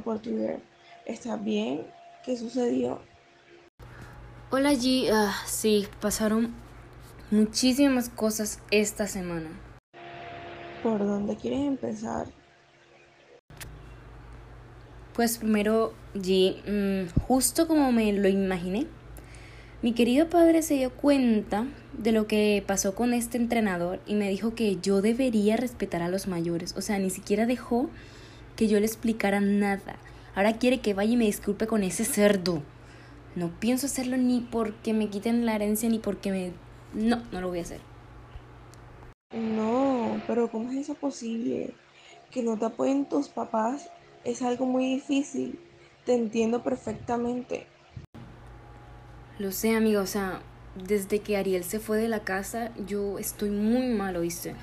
por Twitter. ¿Estás bien? ¿Qué sucedió? Hola G, ah, sí, pasaron muchísimas cosas esta semana. ¿Por dónde quieres empezar? Pues primero, G, mm, justo como me lo imaginé, mi querido padre se dio cuenta de lo que pasó con este entrenador y me dijo que yo debería respetar a los mayores. O sea, ni siquiera dejó que yo le explicara nada. Ahora quiere que vaya y me disculpe con ese cerdo. No pienso hacerlo ni porque me quiten la herencia ni porque me... No, no lo voy a hacer. No, pero ¿cómo es eso posible? Que no te apoyen tus papás es algo muy difícil. Te entiendo perfectamente. Lo sé, amigo, o sea, desde que Ariel se fue de la casa, yo estoy muy mal, ¿oíste?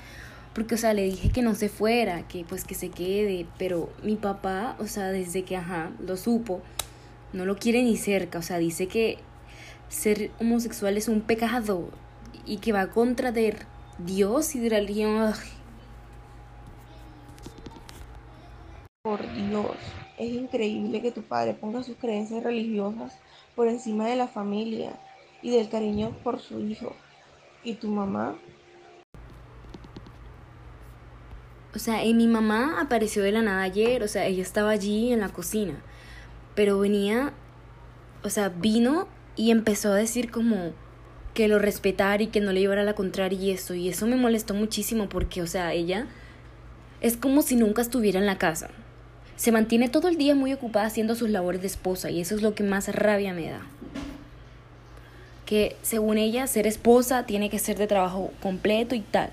Porque, o sea, le dije que no se fuera, que pues que se quede, pero mi papá, o sea, desde que, ajá, lo supo, no lo quiere ni cerca, o sea, dice que ser homosexual es un pecado y que va contra de Dios y de la religión. Por Dios, es increíble que tu padre ponga sus creencias religiosas por encima de la familia y del cariño por su hijo. ¿Y tu mamá? O sea, y mi mamá apareció de la nada ayer, o sea, ella estaba allí en la cocina, pero venía, o sea, vino y empezó a decir como que lo respetara y que no le llevara la contraria y eso, y eso me molestó muchísimo porque, o sea, ella es como si nunca estuviera en la casa. Se mantiene todo el día muy ocupada haciendo sus labores de esposa y eso es lo que más rabia me da. Que según ella, ser esposa tiene que ser de trabajo completo y tal.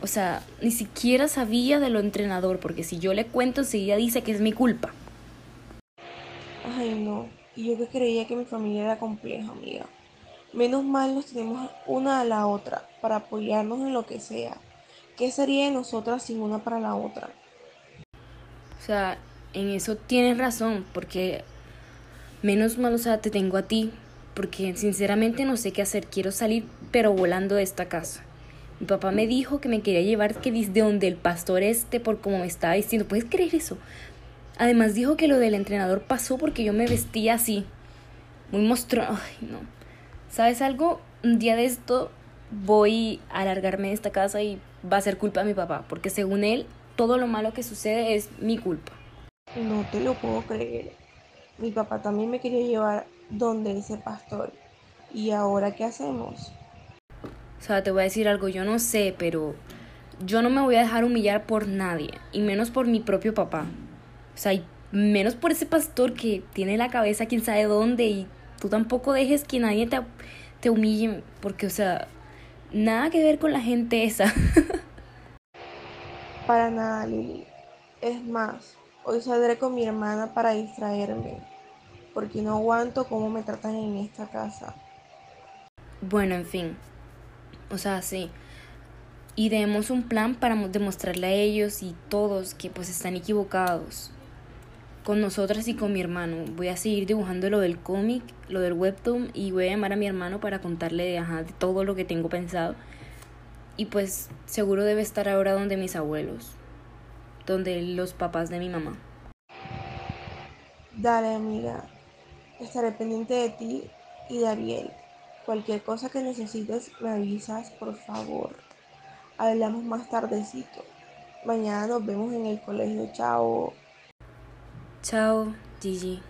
O sea, ni siquiera sabía de lo entrenador, porque si yo le cuento enseguida dice que es mi culpa. Ay, no. Y yo que creía que mi familia era compleja, amiga. Menos mal nos tenemos una a la otra para apoyarnos en lo que sea. ¿Qué sería de nosotras sin una para la otra? O sea, en eso tienes razón, porque menos mal, o sea, te tengo a ti, porque sinceramente no sé qué hacer, quiero salir pero volando de esta casa. Mi papá me dijo que me quería llevar que desde donde el pastor este, por como me estaba diciendo, ¿puedes creer eso? Además dijo que lo del entrenador pasó porque yo me vestía así, muy monstruoso. Ay, no. ¿Sabes algo? Un día de esto voy a alargarme de esta casa y va a ser culpa de mi papá, porque según él, todo lo malo que sucede es mi culpa. No te lo puedo creer. Mi papá también me quería llevar donde ese pastor. ¿Y ahora qué hacemos? O sea, te voy a decir algo, yo no sé, pero yo no me voy a dejar humillar por nadie, y menos por mi propio papá. O sea, y menos por ese pastor que tiene la cabeza quién sabe dónde y tú tampoco dejes que nadie te, te humille, porque, o sea, nada que ver con la gente esa. Para nada, Lili. Es más, Hoy saldré con mi hermana para distraerme, porque no aguanto cómo me tratan en esta casa. Bueno, en fin. O sea, sí. Y demos un plan para demostrarle a ellos y todos que pues están equivocados. Con nosotras y con mi hermano. Voy a seguir dibujando lo del cómic, lo del webtoon y voy a llamar a mi hermano para contarle de, ajá, de todo lo que tengo pensado. Y pues seguro debe estar ahora donde mis abuelos donde los papás de mi mamá. Dale, amiga. Estaré pendiente de ti y de Ariel. Cualquier cosa que necesites, me avisas, por favor. Hablamos más tardecito. Mañana nos vemos en el colegio. Chao. Chao, Gigi.